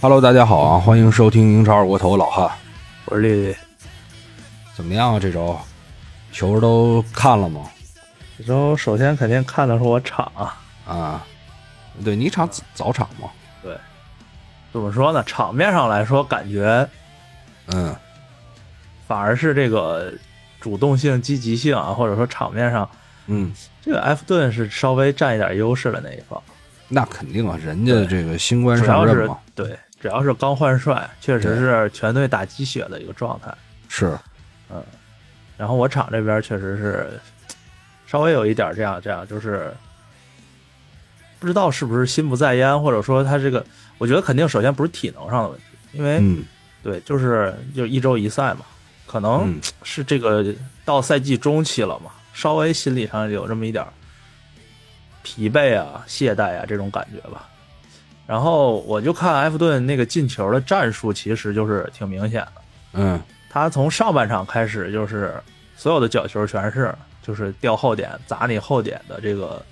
Hello，大家好啊，欢迎收听英超二锅头，老汉，我是丽丽。怎么样啊？这周球都看了吗？这周首先肯定看的是我场啊，对你场早场嘛？对，怎么说呢？场面上来说，感觉嗯，反而是这个主动性、积极性啊，或者说场面上，嗯，这个埃弗顿是稍微占一点优势的那一方。那肯定啊，人家这个新官上任嘛，对，主要是刚换帅，确实是全队打鸡血的一个状态。是，嗯，然后我场这边确实是稍微有一点这样这样，就是不知道是不是心不在焉，或者说他这个，我觉得肯定首先不是体能上的问题，因为、嗯。对，就是就一周一赛嘛，可能嗯。是这个到赛季中期了嘛，稍微心理上有这么一点疲惫啊、懈怠啊这种感觉吧。然后我就看埃弗顿那个进球的战术，其实就是挺明显的。嗯他从上半场开始就是所有的角球全是就是掉后点砸你后点的这个，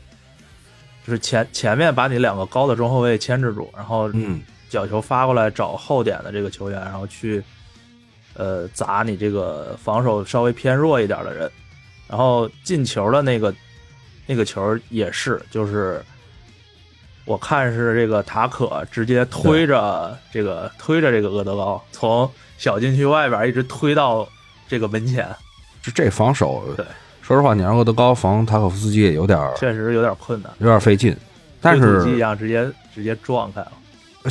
就是前前面把你两个高的中后卫牵制住，然后嗯角球发过来找后点的这个球员，然后去呃砸你这个防守稍微偏弱一点的人，然后进球的那个那个球也是就是。我看是这个塔可直接推着这个推着这个厄德高从小禁区外边一直推到这个门前，这这防守，对，说实话，你让厄德高防塔可夫斯基也有点儿确实有点困难。有点费劲，但是一样直接直接撞开了。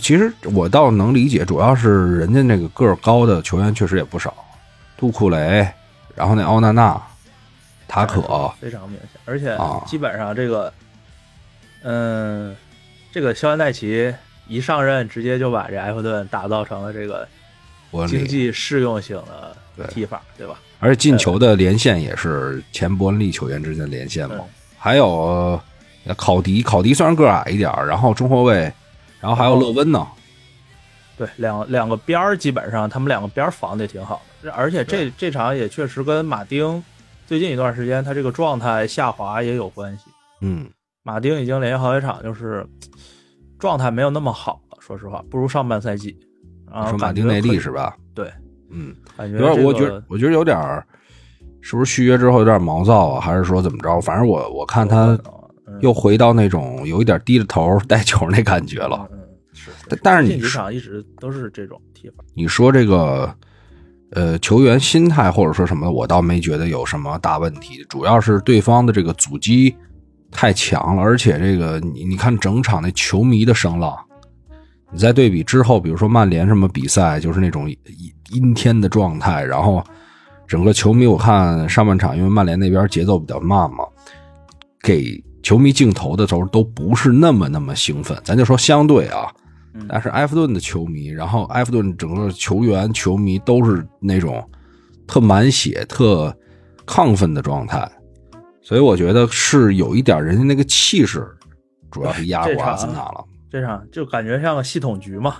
其实我倒能理解，主要是人家那个个儿高的球员确实也不少，杜库雷，然后那奥纳纳、塔可，非常明显，而且啊基本上这个，嗯，这个肖恩戴奇一上任，直接就把这埃弗顿打造成了这个经济适用型的踢法，对吧？而且进球的连线也是前伯恩利球员之间的连线嘛嗯。还有呃考迪，考迪虽然个儿矮一点儿，然后中后卫，然后还有勒温呢。对，两两个边儿基本上他们两个边儿防的也挺好的，而且这这场也确实跟马丁最近一段时间他这个状态下滑也有关系。嗯，马丁已经连续好几场就是状态没有那么好了，说实话，不如上半赛季。啊说马丁内利是吧？对，嗯，感觉有点，这个我觉得我觉得有点儿，是不是续约之后有点毛躁啊，还是说怎么着？反正我我看他嗯又回到那种有一点低着头带球那感觉了。嗯，嗯是，但但是你近几场一直都是这种踢法。你说这个，呃，球员心态或者说什么，我倒没觉得有什么大问题，主要是对方的这个阻击太强了，而且这个你你看整场那球迷的声浪，你再对比之后，比如说曼联什么比赛，就是那种阴阴天的状态，然后整个球迷我看上半场，因为曼联那边节奏比较慢嘛，给球迷镜头的时候都不是那么那么兴奋，咱就说相对啊。嗯但是埃弗顿的球迷，然后埃弗顿整个球员、球迷都是那种特满血、特亢奋的状态，所以我觉得是有一点人家那个气势，主要是压过阿森纳了。这场就感觉像个系统局嘛，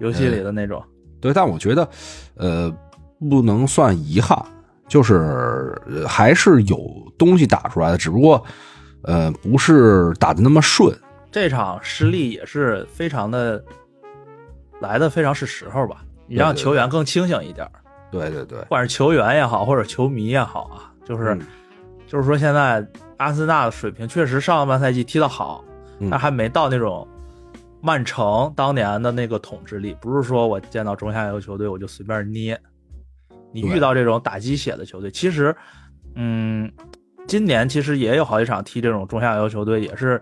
游戏里的那种。对，但我觉得，呃，不能算遗憾，就是呃还是有东西打出来的，只不过，呃，不是打的那么顺。这场失利也是非常的来的非常是时候吧，你让球员更清醒一点，对对对，不管是球员也好，或者球迷也好啊，就是、嗯就是说现在阿森纳的水平确实上半赛季踢得好，嗯但还没到那种曼城当年的那个统治力，不是说我见到中下游球队我就随便捏。你遇到这种打鸡血的球队，其实，嗯，今年其实也有好几场踢这种中下游球队，也是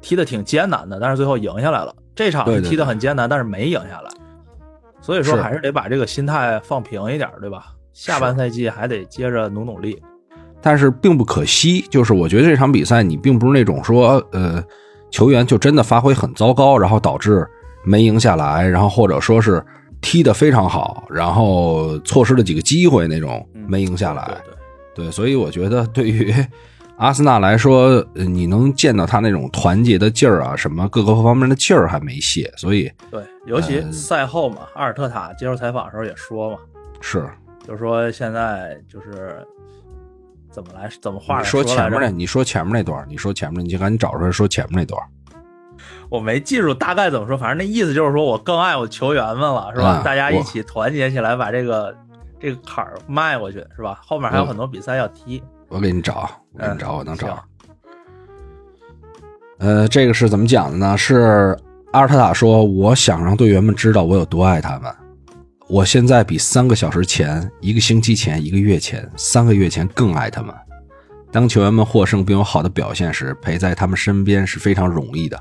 踢得挺艰难的，但是最后赢下来了。这场是踢得很艰难，但是没赢下来。所以说还是得把这个心态放平一点，对吧？下半赛季还得接着努努力。但是并不可惜，就是我觉得这场比赛你并不是那种说，呃，球员就真的发挥很糟糕，然后导致没赢下来，然后或者说是踢得非常好，然后错失了几个机会那种嗯没赢下来。对对对，所以我觉得对于阿森纳来说，呃你能见到他那种团结的劲儿啊，什么各个方面的劲儿还没泄，所以对，尤其呃赛后嘛，阿尔特塔接受采访的时候也说嘛，是。就是说现在就是怎么来怎么话说前面那，你说前面那段儿，你说前面，你就赶紧找出来说前面那段儿。我没记住大概怎么说，反正那意思就是说我更爱我球员们了，是吧？啊大家一起团结起来，把这个这个坎儿迈过去，是吧？后面还有很多比赛要踢。我给你找，我给你嗯找，我能找。呃，这个是怎么讲的呢？是阿尔特塔说：“我想让队员们知道我有多爱他们。我现在比三个小时前、一个星期前、一个月前、三个月前更爱他们。当球员们获胜并有好的表现时，陪在他们身边是非常容易的。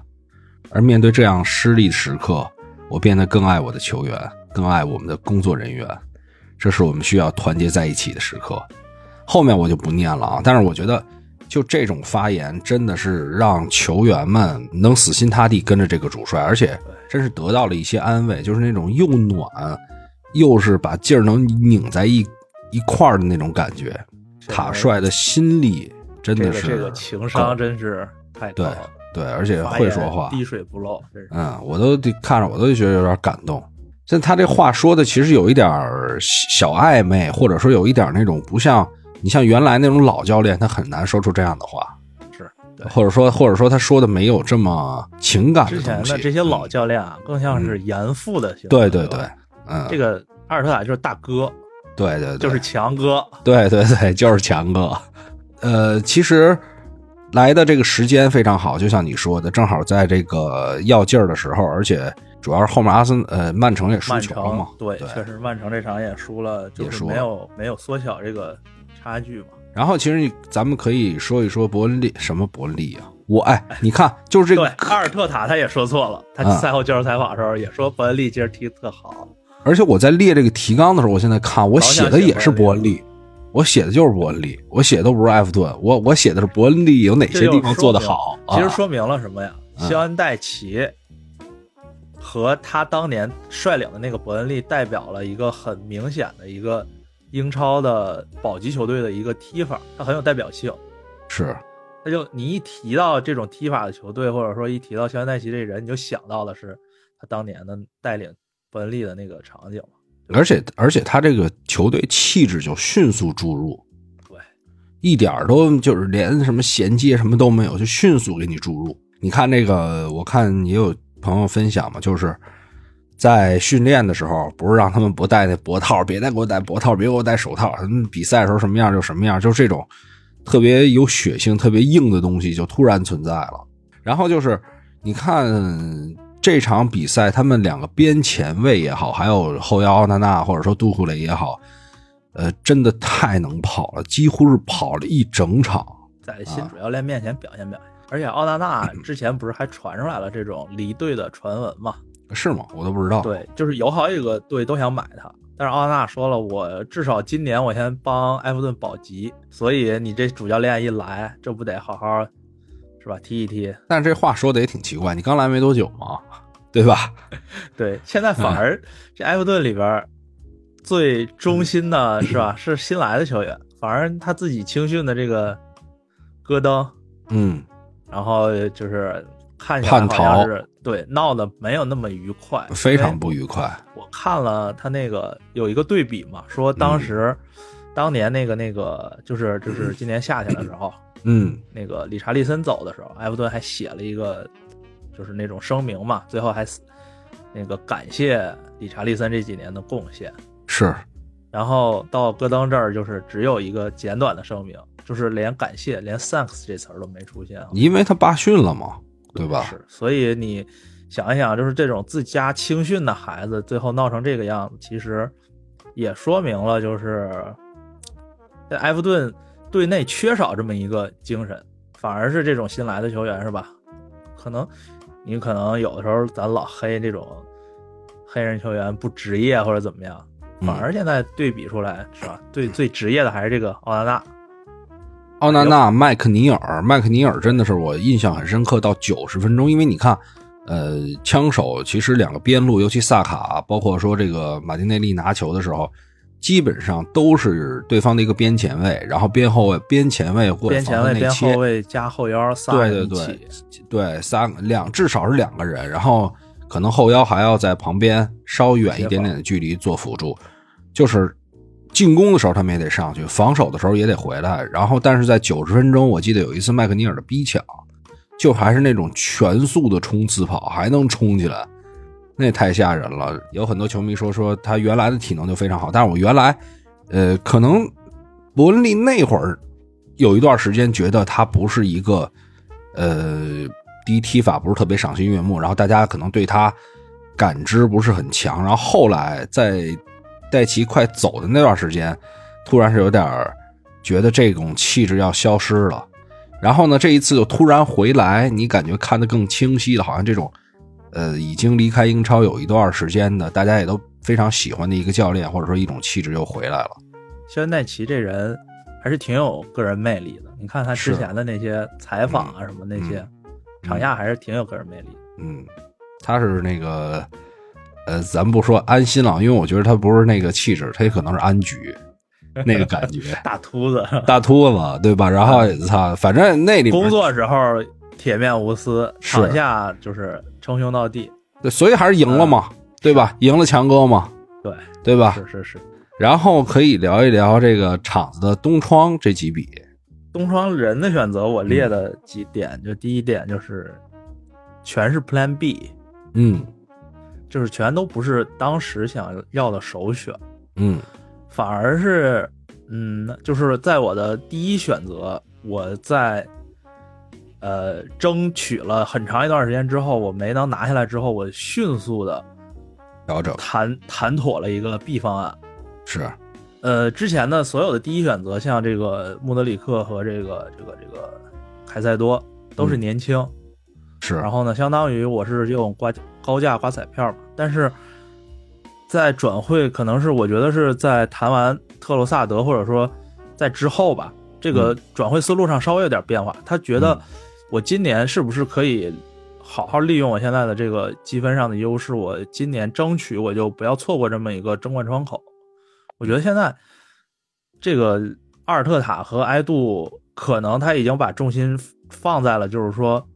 而面对这样失利的时刻，我变得更爱我的球员，更爱我们的工作人员。这是我们需要团结在一起的时刻。”后面我就不念了啊，但是我觉得，就这种发言真的是让球员们能死心塌地跟着这个主帅，而且真是得到了一些安慰，就是那种又暖，又是把劲儿能拧在一一块儿的那种感觉。这个塔帅的心力真的是这个这个情商真是太高对了，对，而且会说话，滴水不漏，是。嗯，我都得看着我都觉得有点感动。像他这话说的其实有一点儿小暧昧，或者说有一点儿那种不像你像原来那种老教练，他很难说出这样的话，是对或者说或者说他说的没有这么情感之前东西。的这些老嗯教练啊，更像是严父的形象。对对对吧，嗯，这个阿尔特塔就是大哥，对对对，就是强哥。对对对，就是强哥。呃，其实来的这个时间非常好，就像你说的，正好在这个要劲儿的时候，而且主要是后面阿森呃曼城也输球了嘛城，对，对确实曼城这场也输了，就是没有没有缩小这个差距嘛。然后其实你咱们可以说一说伯恩利什么伯恩利啊？我哎，你看就是这对个，，阿尔特塔他也说错了，他啊赛后接受采访的时候也说伯恩利今儿踢得特好。而且我在列这个提纲的时候，我现在看我写的也是伯恩利，我写的就是伯恩利，我写的都不是埃弗顿，我我写的是伯恩利有哪些地方做得好？啊其实说明了什么呀？嗯肖恩戴奇和他当年率领的那个伯恩利，代表了一个很明显的一个英超的保级球队的一个踢法，它很有代表性。是那就你一提到这种踢法的球队，或者说一提到肖恩戴奇这人，你就想到的是他当年的带领伯恩利的那个场景嘛。而且而且他这个球队气质就迅速注入，对，一点儿都就是连什么衔接什么都没有，就迅速给你注入。你看这个，我看也有朋友分享嘛，就是在训练的时候，不是让他们不戴那脖套，别再给我戴脖套，别给我戴手套，他们比赛的时候什么样就什么样，就是这种特别有血性、特别硬的东西就突然存在了。然后就是你看这场比赛，他们两个边前卫也好，还有后腰奥纳纳或者说杜库雷也好，呃，真的太能跑了，几乎是跑了一整场。在新主教练面前表现表现。而且奥纳纳之前不是还传出来了这种离队的传闻吗？是吗？我都不知道。，对，就是有好几个队都想买他，但是奥纳纳说了，我至少今年我先帮埃弗顿保级，所以你这主教练一来，这不得好好是吧踢一踢？但是这话说的也挺奇怪，你刚来没多久嘛，对吧？对，现在反而 这埃弗顿里边最忠心的是吧，是新来的球员，反而他自己青训的这个戈登，嗯，然后就是看起来好像是对闹得没有那么愉快，非常不愉快。我看了他那个有一个对比嘛，说当时、当年那个那个就是就是今年夏天的时候，嗯那个理查利森走的时候，埃弗顿还写了一个就是那种声明嘛，最后还那个感谢理查利森这几年的贡献。是，然后到戈登这儿就是只有一个简短的声明，就是连感谢连 thanks 这词儿都没出现啊。因为他罢训了嘛，对吧？是，所以你想一想，就是这种自家青训的孩子，最后闹成这个样子，其实也说明了，就是在埃弗顿队内缺少这么一个精神，反而是这种新来的球员是吧？可能你可能有的时候咱老黑这种黑人球员不职业或者怎么样，反而现在对比出来是吧？最最职业的还是这个奥纳纳。奥纳纳、麦克尼尔，麦克尼尔真的是我印象很深刻，到九十分钟，因为你看，呃，枪手其实两个边路，尤其萨卡，包括说这个马丁内利拿球的时候，基本上都是对方的一个边前卫，然后边后卫、边前卫或者边前卫、边后卫加后腰仨对人对，对对，三两至少是两个人，然后可能后腰还要在旁边稍远一点点的距离做辅助，就是进攻的时候他们也得上去，防守的时候也得回来。然后，但是在九十分钟，我记得有一次麦克尼尔的逼抢，就还是那种全速的冲刺跑，还能冲起来，那太吓人了。有很多球迷说说他原来的体能就非常好，但是我原来，呃，可能伯恩利那会儿有一段时间觉得他不是一个，呃，第一踢法不是特别赏心悦目，然后大家可能对他感知不是很强，然后后来在戴奇快走的那段时间，突然是有点觉得这种气质要消失了。然后呢，这一次又突然回来，你感觉看得更清晰了，好像这种，呃，已经离开英超有一段时间的，大家也都非常喜欢的一个教练，或者说一种气质又回来了。肖恩·戴奇这人还是挺有个人魅力的。你看他之前的那些采访啊，什么那些场下还是挺有个人魅力。嗯，他是那个，呃，咱不说安心了，因为我觉得他不是那个气质，他也可能是安局。那个感觉，大秃子，大秃子，对吧？然后操，反正那里工作时候铁面无私，场下就是称兄道弟，对，所以还是赢了嘛，对吧？赢了强哥嘛，对，对吧？是是是。然后可以聊一聊这个场子的东窗这几笔，东窗人的选择我列的几点，就第一点就是全是 Plan B，嗯，就是全都不是当时想要的首选，嗯。反而是，嗯，就是在我的第一选择，我在，呃，争取了很长一段时间之后，我没能拿下来之后，我迅速的调整谈谈妥了一个 B 方案。是，呃，之前的所有的第一选择，像这个穆德里克和这个这个这个凯塞多都是年轻，是。然后呢，相当于我是用刮高价刮彩票嘛，但是。在转会可能是我觉得是在谈完特罗萨德或者说在之后吧，这个转会思路上稍微有点变化。他觉得我今年是不是可以好好利用我现在的这个积分上的优势？我今年争取我就不要错过这么一个争冠窗口。我觉得现在这个阿尔特塔和埃杜可能他已经把重心放在了，就是说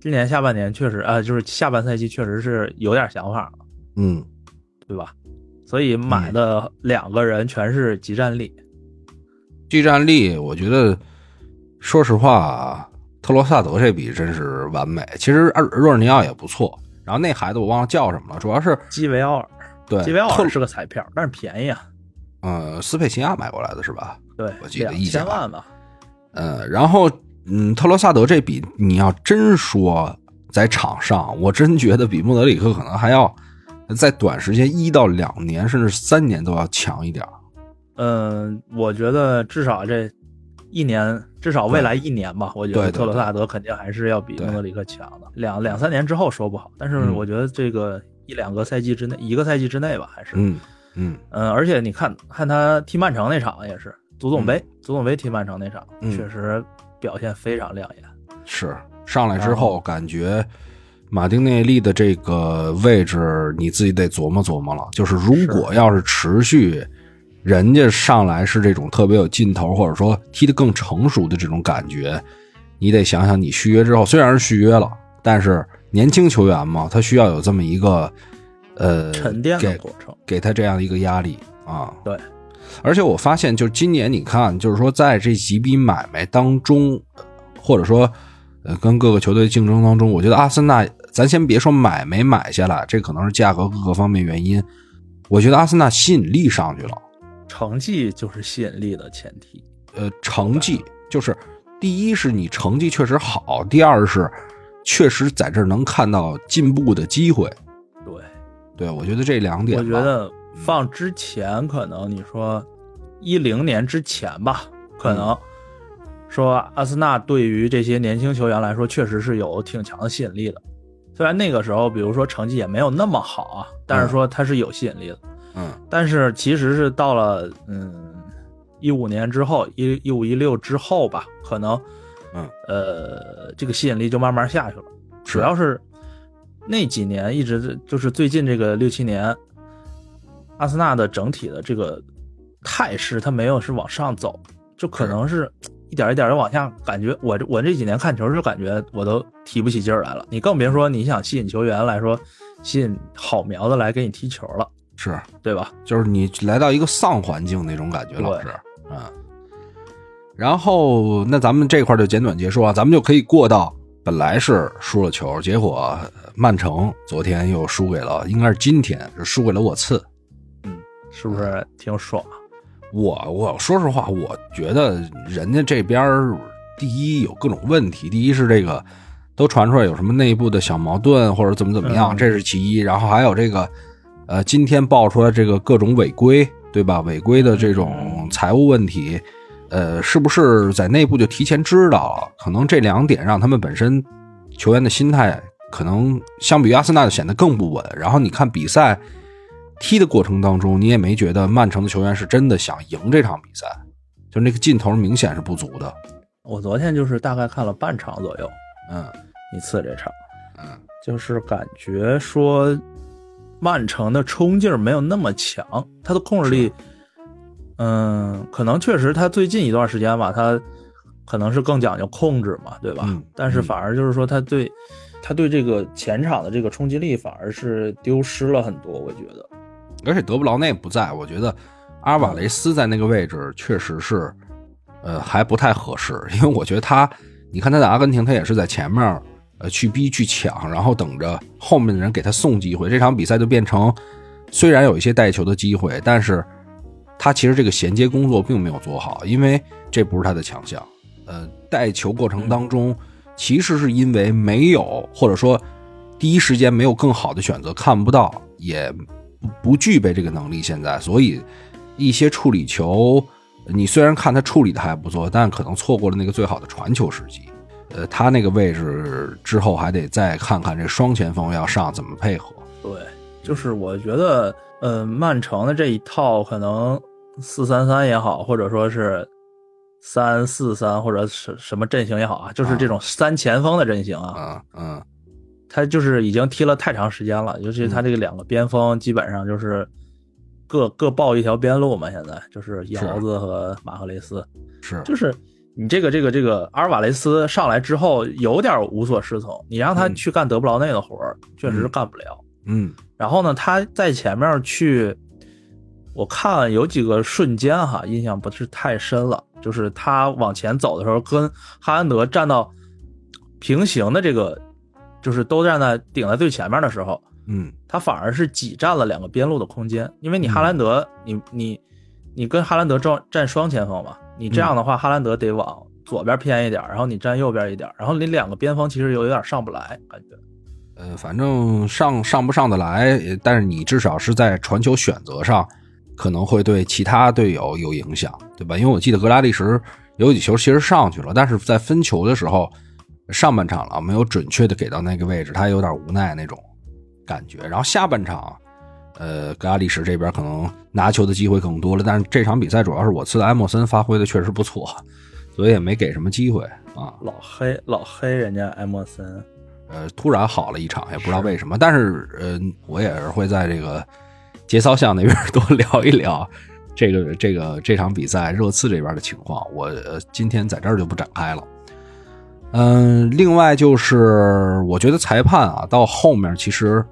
今年下半年确实呃，就是下半赛季确实是有点想法了。嗯，对吧？所以买的两个人全是集战力。集战力，我觉得，说实话，特罗萨德这笔真是完美。其实若尔尼奥也不错。然后那孩子我忘了叫什么了，主要是基维奥尔。对，基维奥尔是个彩票，但是便宜啊。呃，斯佩齐亚买过来的是吧？对，我记得一千万吧。呃，然后嗯，特罗萨德这笔，你要真说在场上，我真觉得比穆德里克可能还要。在短时间一到两年甚至三年都要强一点嗯，我觉得至少这一年，至少未来一年吧，我觉得特罗萨德肯定还是要比诺德里克强的。两两三年之后说不好，但是我觉得这个一两个赛季之内，一个赛季之内吧，还是嗯嗯嗯。而且你看看他踢曼城那场也是足总杯，足总杯踢曼城那场确实表现非常亮眼。是上来之后感觉。马丁内利的这个位置，你自己得琢磨琢磨了。就是如果要是持续，人家上来是这种特别有劲头，或者说踢得更成熟的这种感觉，你得想想，你续约之后虽然是续约了，但是年轻球员嘛，他需要有这么一个呃沉淀的过程，给他这样一个压力啊。对，而且我发现，就是今年你看，就是说在这几笔买卖当中，或者说呃跟各个球队竞争当中，我觉得阿森纳。咱先别说买没买下来，这可能是价格各个方面原因。我觉得阿森纳吸引力上去了，成绩就是吸引力的前提。呃，成绩就是第一是你成绩确实好，第二是确实在这儿能看到进步的机会。对，对我觉得这两点，我觉得放之前可能你说一零年之前吧，可能说阿森纳对于这些年轻球员来说，确实是有挺强的吸引力的。虽然那个时候，比如说成绩也没有那么好啊，但是说它是有吸引力的。嗯，但是其实是到了嗯一五年之后，一一五一六之后吧，可能嗯呃这个吸引力就慢慢下去了。主要是那几年一直就是最近这个六七年，阿森纳的整体的这个态势它没有是往上走，就可能是。一点一点的往下，感觉我我这几年看球就感觉我都提不起劲儿来了。你更别说你想吸引球员来说，吸引好苗子来给你踢球了，是对吧？就是你来到一个丧环境那种感觉，老师，嗯。然后那咱们这块就简短结束啊，咱们就可以过到本来是输了球，结果曼城昨天又输给了，应该是今天是输给了我次。嗯，是不是挺爽？我我说实话，我觉得人家这边儿第一有各种问题，第一是这个都传出来有什么内部的小矛盾或者怎么怎么样，嗯这是其一。然后还有这个呃，今天爆出来这个各种违规，对吧？违规的这种财务问题，呃，是不是在内部就提前知道了？可能这两点让他们本身球员的心态可能相比于阿森纳就显得更不稳。然后你看比赛踢的过程当中，你也没觉得曼城的球员是真的想赢这场比赛，就那个劲头明显是不足的。我昨天就是大概看了半场左右，嗯一次这场，嗯就是感觉说曼城的冲劲儿没有那么强，他的控制力，嗯，可能确实他最近一段时间吧，他可能是更讲究控制嘛，对吧？嗯但是反而就是说他对他对这个前场的这个冲击力反而是丢失了很多，我觉得。而且德布劳内不在，我觉得阿尔瓦雷斯在那个位置确实是，呃，还不太合适。因为我觉得他，你看他在阿根廷，他也是在前面，去逼去抢，然后等着后面的人给他送机会。这场比赛就变成，虽然有一些带球的机会，但是他其实这个衔接工作并没有做好，因为这不是他的强项。呃，带球过程当中，其实是因为没有，或者说第一时间没有更好的选择，看不到，也不不具备这个能力。现在，所以一些处理球，你虽然看他处理的还不错，但可能错过了那个最好的传球时机。呃，他那个位置之后还得再看看这双前锋要上怎么配合。对，就是我觉得，呃，曼城的这一套可能四三三也好，或者说是三四三或者什什么阵型也好啊，就是这种三前锋的阵型啊，嗯嗯他就是已经踢了太长时间了，尤其他这个两个边锋基本上就是各各报一条边路嘛，现在就是。姚子和马赫雷斯，是。就是你这个这个这个阿尔瓦雷斯上来之后有点无所适从，你让他嗯去干德布劳内的活儿，确实是干不了。嗯然后呢，他在前面去，我看有几个瞬间哈，印象不是太深了。就是他往前走的时候，跟哈兰德站到平行的这个，就是都站在顶在最前面的时候，嗯他反而是挤占了两个边路的空间。因为你哈兰德，你你你跟哈兰德站站双前锋嘛，你这样的话，哈兰德得往左边偏一点，然后你站右边一点，然后你两个边锋其实有有点上不来，感觉。呃，反正上上不上得来，呃但是你至少是在传球选择上，可能会对其他队友有影响，对吧？因为我记得格拉利什有几球其实上去了，但是在分球的时候，上半场了没有准确的给到那个位置，他有点无奈那种感觉。然后下半场，呃，格拉利什这边可能拿球的机会更多了，但是这场比赛主要是我次的埃莫森发挥的确实不错，所以也没给什么机会啊。老黑老黑人家埃莫森，呃，突然好了一场，也不知道为什么。但是，呃，我也是会在这个节操巷那边多聊一聊这个这个这场比赛热刺这边的情况。我、呃、今天在这儿就不展开了。嗯、另外就是我觉得裁判啊，到后面其实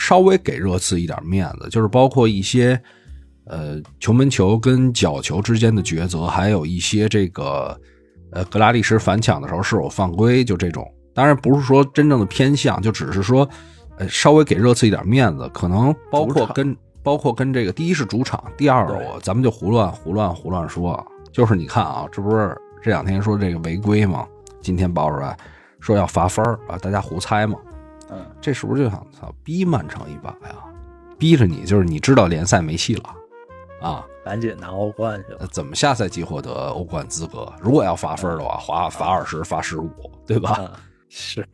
稍微给热刺一点面子，就是包括一些呃球门球跟角球之间的抉择，还有一些这个呃格拉利什反抢的时候是否犯规，就这种。当然不是说真正的偏向，就只是说，呃，稍微给热刺一点面子，可能包括跟包括跟这个第一是主场，第二我咱们就胡乱胡乱胡乱说啊，就是你看啊，这不是这两天说这个违规吗？今天爆出来说要罚分儿啊，大家胡猜嘛，嗯，这是不是就想操逼曼城一把呀？逼着你，就是你知道联赛没戏了啊，赶紧拿欧冠去呃了。怎么下赛季获得欧冠资格？如果要罚分的话，罚罚二十，罚十五，对吧？啊，是，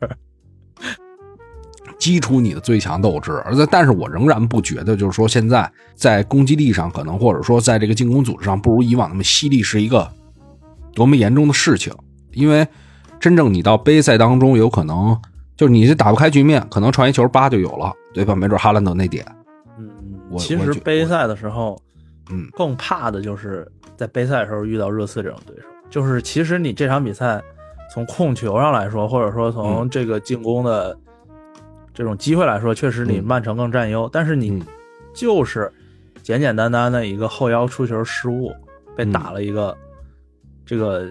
激出你的最强斗志。而在，但是我仍然不觉得，就是说现在在攻击力上，可能或者说在这个进攻组织上，不如以往那么犀利，是一个多么严重的事情。因为真正你到杯赛当中，有可能就是你是打不开局面，可能传一球八就有了，对吧？没准哈兰德那点，嗯，我其实杯赛的时候，嗯更怕的就是在杯赛的时候遇到热刺这种对手。就是其实你这场比赛从控球上来说，或者说从这个进攻的这种机会来说，确实你嗯曼城更占优，但是你嗯就是简简单单的一个后腰出球失误，被嗯打了一个这个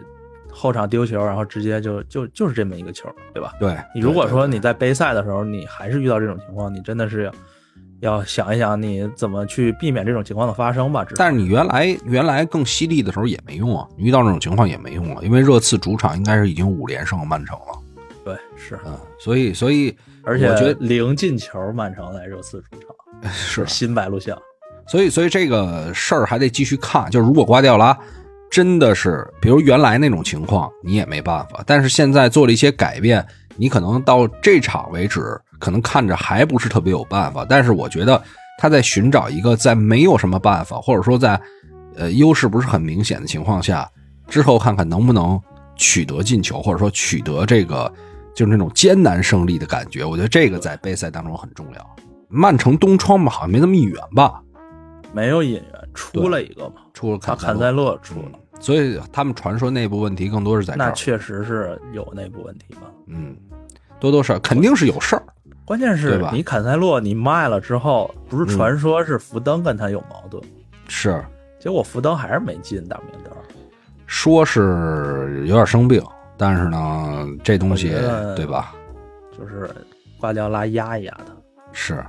后场丢球，然后直接就就就是这么一个球，对吧？对你如果说你在杯赛的时候，你还是遇到这种情况，你真的是要要想一想你怎么去避免这种情况的发生吧。但是你原来原来更犀利的时候也没用啊，你遇到这种情况也没用啊，因为热刺主场应该是已经五连胜曼城了，对是，嗯，所以所以而且我觉得零进球，曼城在热刺主场 是新白鹿巷。所以，所以这个事儿还得继续看。就是如果瓜迪奥拉真的是，比如原来那种情况，你也没办法。但是现在做了一些改变，你可能到这场为止，可能看着还不是特别有办法。但是我觉得他在寻找一个在没有什么办法，或者说在呃优势不是很明显的情况下，之后看看能不能取得进球，或者说取得这个就是那种艰难胜利的感觉。我觉得这个在杯赛当中很重要。曼城东窗吧，好像没那么远吧？没有引援，出了一个嘛，出了把坎坎塞勒出了，所以他们传说内部问题更多是在这儿。那确实是有内部问题吧。嗯，多多少少肯定是有事儿。关键是你坎塞洛你卖了之后，不是传说是福登跟他有矛盾，是结果福登还是没进大名单。说是有点生病，但是呢，这东西对吧？就是瓜迪奥拉压一压他。是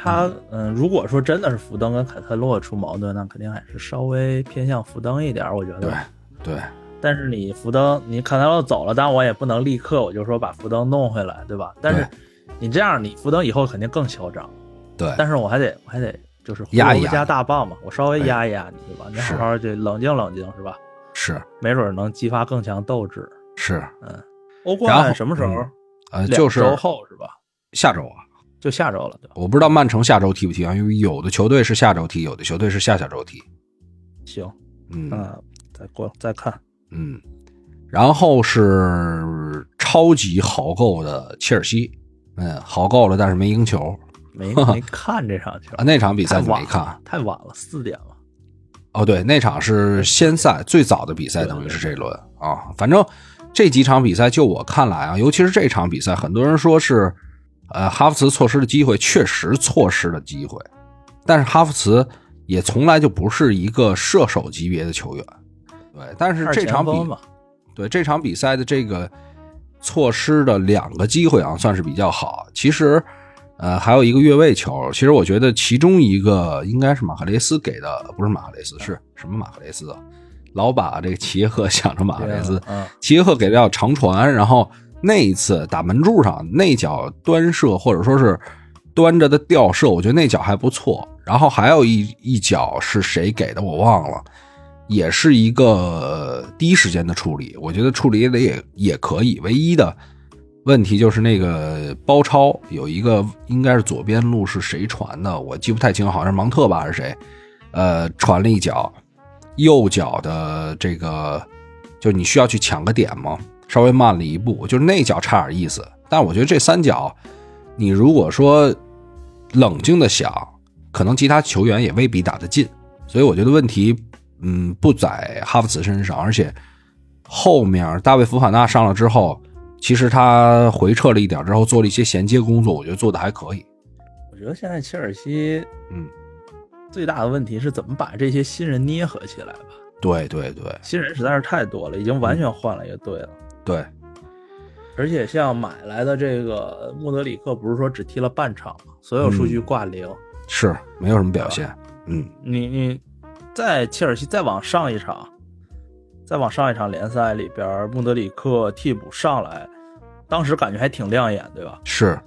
他嗯，如果说真的是福登跟坎特洛出矛盾，那肯定还是稍微偏向福登一点儿，我觉对得。对但是你福登，你凯特洛走了，但我也不能立刻我就说把福登弄回来，对吧？但是你这样，你福登以后肯定更嚣张。对但是我还得我还得就是压一压大棒嘛，我稍微哎压一压你，对吧？你是好好就冷静冷静，是吧？是没准能激发更强斗志。是，嗯欧冠什么时候？嗯呃，就是周后是吧？下周啊。就下周了，对吧？我不知道曼城下周踢不踢啊，因为有的球队是下周踢，有的球队是下下周踢。行，嗯嗯，再过再看。嗯，然后是超级豪购的切尔西，嗯，豪购了，但是没赢球没 没看这场球啊。那场比赛你没看，太晚了，四点了。哦，对，那场是先赛最早的比赛，等于是这轮啊。反正这几场比赛，就我看来啊，尤其是这场比赛，很多人说是，呃，哈弗茨错失的机会，确实错失了机会。但是哈弗茨也从来就不是一个射手级别的球员，对。但是这场比对这场比赛的这个错失的两个机会啊，算是比较好。其实，呃，还有一个越位球，其实我觉得其中一个应该是马赫雷斯给的，不是马赫雷斯，是什么马赫雷斯啊？老把这个齐耶赫想成马赫雷斯，嗯，齐耶赫给的叫长传，然后那一次打门柱上那脚端射或者说是端着的吊射，我觉得那脚还不错。然后还有一一脚是谁给的我忘了，也是一个第一时间的处理，我觉得处理的也也可以。唯一的问题就是那个包抄有一个应该是左边路是谁传的，我记不太清，好像是芒特吧还是谁，呃，传了一脚。右脚的这个，就你需要去抢个点吗，稍微慢了一步，就是那脚差点意思。但我觉得这三脚，你如果说冷静的想，可能其他球员也未必打得进。所以我觉得问题，嗯，不在哈弗茨身上，而且后面大卫福法纳上了之后，其实他回撤了一点之后，做了一些衔接工作，我觉得做的还可以。我觉得现在切尔西嗯，最大的问题是怎么把这些新人捏合起来吧。对对对新人实在是太多了，已经完全换了一个队了。对，而且像买来的这个穆德里克，不是说只踢了半场吗？所有数据挂零。是没有什么表现。嗯，你你在切尔西再往上一场，再往上一场联赛里边，穆德里克替补上来，当时感觉还挺亮眼，对吧？是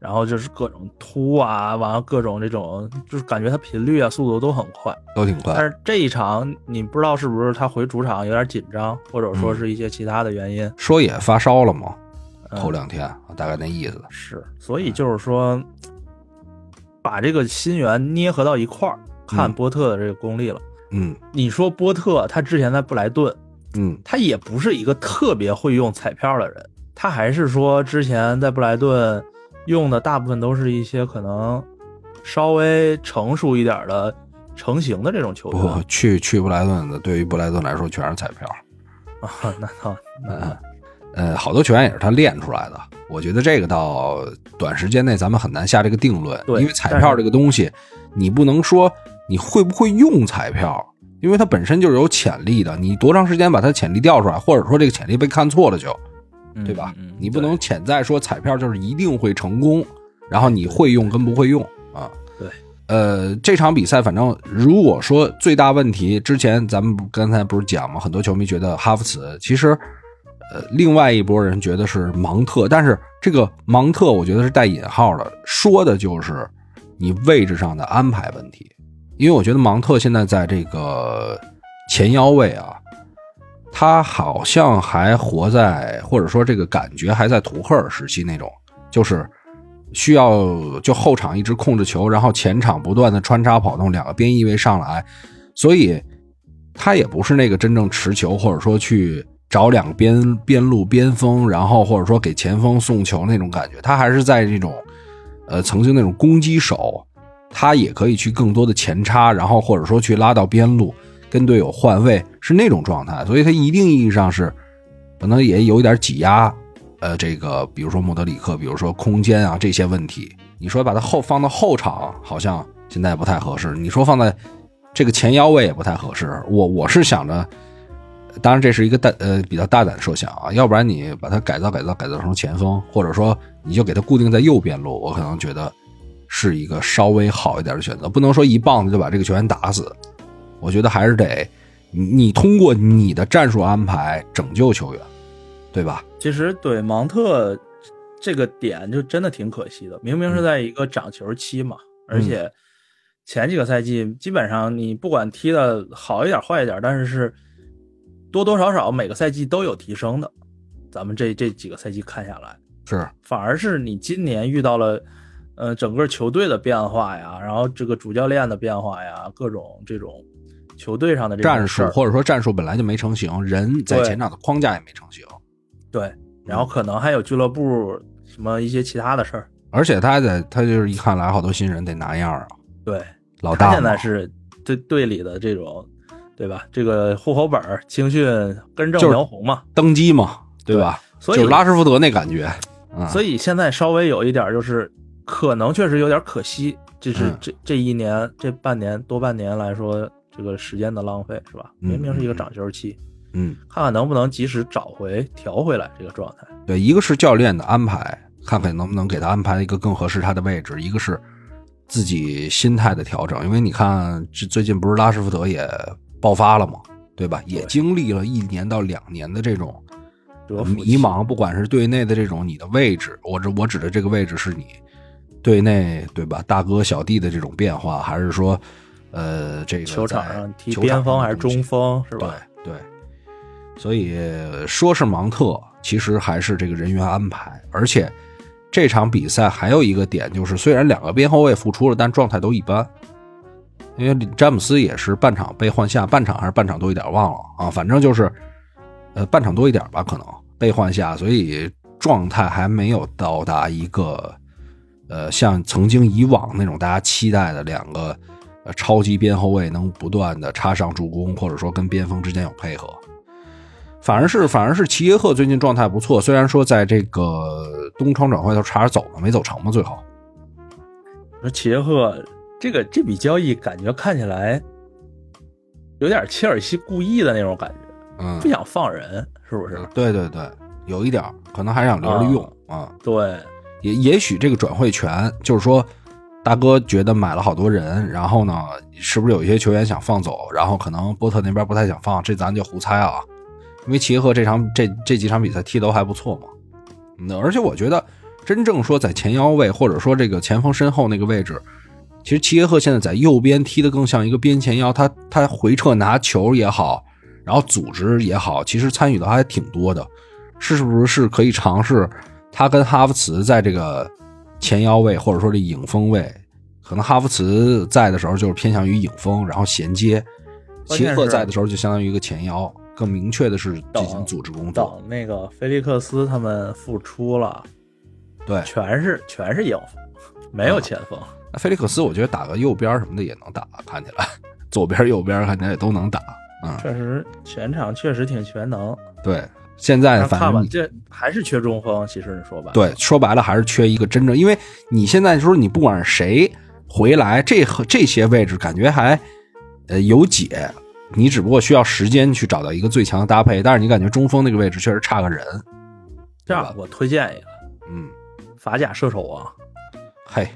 然后就是各种突啊，完了各种这种，就是感觉他频率啊、速度都很快。都挺快。但是这一场你不知道是不是他回主场有点紧张，或者说是一些其他的原因。说也发烧了嘛，嗯头两天大概那意思。是，所以就是说，把这个新援捏合到一块儿，看嗯波特的这个功力了。嗯你说波特他之前在布莱顿，嗯他也不是一个特别会用彩票的人，他还是说之前在布莱顿用的大部分都是一些可能稍微成熟一点的成型的这种球不员去去布莱顿的，对于布莱顿来说全是彩票。啊，那倒那呃，好多球员也是他练出来的。我觉得这个到短时间内咱们很难下这个定论，对因为彩票这个东西，你不能说你会不会用彩票，因为它本身就是有潜力的。你多长时间把它潜力调出来，或者说这个潜力被看错了就，对吧？嗯嗯你不能潜在说彩票就是一定会成功，然后你会用跟不会用啊。对，呃，这场比赛反正如果说最大问题，之前咱们刚才不是讲吗？很多球迷觉得哈弗茨其实。呃，另外一拨人觉得是芒特，但是这个芒特我觉得是带引号的，说的就是你位置上的安排问题。因为我觉得芒特现在在这个前腰位啊，他好像还活在，或者说这个感觉还在图赫尔时期那种，就是需要就后场一直控制球，然后前场不断的穿插跑动，两个边翼位上来，所以他也不是那个真正持球或者说去。找两边边路边锋，然后或者说给前锋送球那种感觉，他还是在这种，呃，曾经那种攻击手，他也可以去更多的前插，然后或者说去拉到边路跟队友换位，是那种状态，所以他一定意义上是可能也有一点挤压，呃，这个比如说莫德里克，比如说空间啊这些问题，你说把他后放到后场，好像现在不太合适，你说放在这个前腰位也不太合适，我我是想着。当然，这是一个大呃比较大胆设想啊，要不然你把它改造改造改造成前锋，或者说你就给它固定在右边路，我可能觉得是一个稍微好一点的选择。不能说一棒子就把这个球员打死，我觉得还是得你通过你的战术安排拯救球员，对吧？其实对芒特这个点就真的挺可惜的，明明是在一个涨球期嘛，而且前几个赛季基本上你不管踢的好一点坏一点，但是是。多多少少每个赛季都有提升的，咱们这这几个赛季看下来是，反而是你今年遇到了，呃，整个球队的变化呀，然后这个主教练的变化呀，各种这种球队上的战术，或者说战术本来就没成型，人在前场的框架也没成型，对，然后可能还有俱乐部什么一些其他的事儿，而且他还得他就是一看来好多新人得拿样啊，对，老大现在是队队里的这种。对吧？这个户口本青训根正苗红嘛，登基嘛，对吧？所以就是拉什福德那感觉。所以现在稍微有一点，就是可能确实有点可惜，就是嗯这这一年这半年多半年来说，这个时间的浪费是吧？明明是一个涨休期，嗯，看看能不能及时找回调回来这个状态。对，一个是教练的安排，看看能不能给他安排一个更合适他的位置；一个是自己心态的调整，因为你看这最近不是拉什福德也。爆发了嘛，对吧？也经历了一年到两年的这种迷茫，不管是队内的这种你的位置，我这我指的这个位置是你队内对吧？大哥小弟的这种变化，还是说呃这个球场上踢球边锋还是中锋是吧？对对，所以说是芒特，其实还是这个人员安排，而且这场比赛还有一个点就是，虽然两个边后卫复出了，但状态都一般。因为詹姆斯也是半场被换下，半场还是半场多一点，忘了啊，反正就是，呃，半场多一点吧，可能被换下，所以状态还没有到达一个，呃，像曾经以往那种大家期待的两个，呃，超级边后卫能不断的插上助攻，或者说跟边锋之间有配合，反而是反而是齐耶赫最近状态不错，虽然说在这个东窗转会头差点走了，没走成嘛，最后，说齐耶赫。这个这笔交易感觉看起来有点切尔西故意的那种感觉，嗯，不想放人，是不是？对对对，有一点可能还想留着用啊。对，也也许这个转会权就是说，大哥觉得买了好多人，然后呢，是不是有一些球员想放走？然后可能波特那边不太想放，这咱就胡猜啊。因为齐耶赫这场这这几场比赛踢都还不错嘛，那而且我觉得真正说在前腰位或者说这个前锋身后那个位置。其实齐耶赫现在在右边踢的更像一个边前腰，他他回撤拿球也好，然后组织也好，其实参与的还挺多的，是不是是可以尝试他跟哈弗茨在这个前腰位或者说这影锋位，可能哈弗茨在的时候就是偏向于影锋，然后衔接；齐赫在的时候就相当于一个前腰，更明确的是进行组织工作。等那个菲利克斯他们复出了，对，全是全是影锋，没有前锋。那菲利克斯，我觉得打个右边什么的也能打，看起来左边右边看起来也都能打。嗯，确实全场确实挺全能。对，现在反正这还是缺中锋。其实你说吧，对，说白了还是缺一个真正，因为你现在说你不管是谁回来，这这些位置感觉还呃有解，你只不过需要时间去找到一个最强的搭配，但是你感觉中锋那个位置确实差个人。这样，我推荐一个，嗯，法甲射手王，嘿，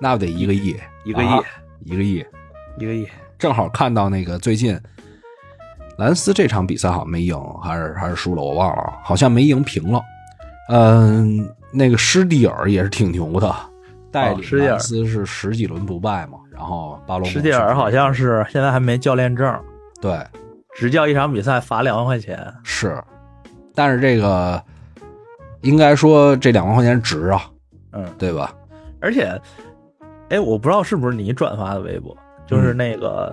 那不得一个亿，一个亿，一个亿，一个亿。正好看到那个最近兰斯这场比赛好像没赢，还是还是输了，我忘了，好像没赢平了。嗯，那个施蒂尔也是挺牛的，带领兰斯是十几轮不败嘛。然后巴罗施蒂尔好像是现在还没教练证，对，执教一场比赛罚两万块钱。是，但是这个应该说这两万块钱值啊，嗯，对吧？而且，哎，我不知道是不是你转发的微博，就是那个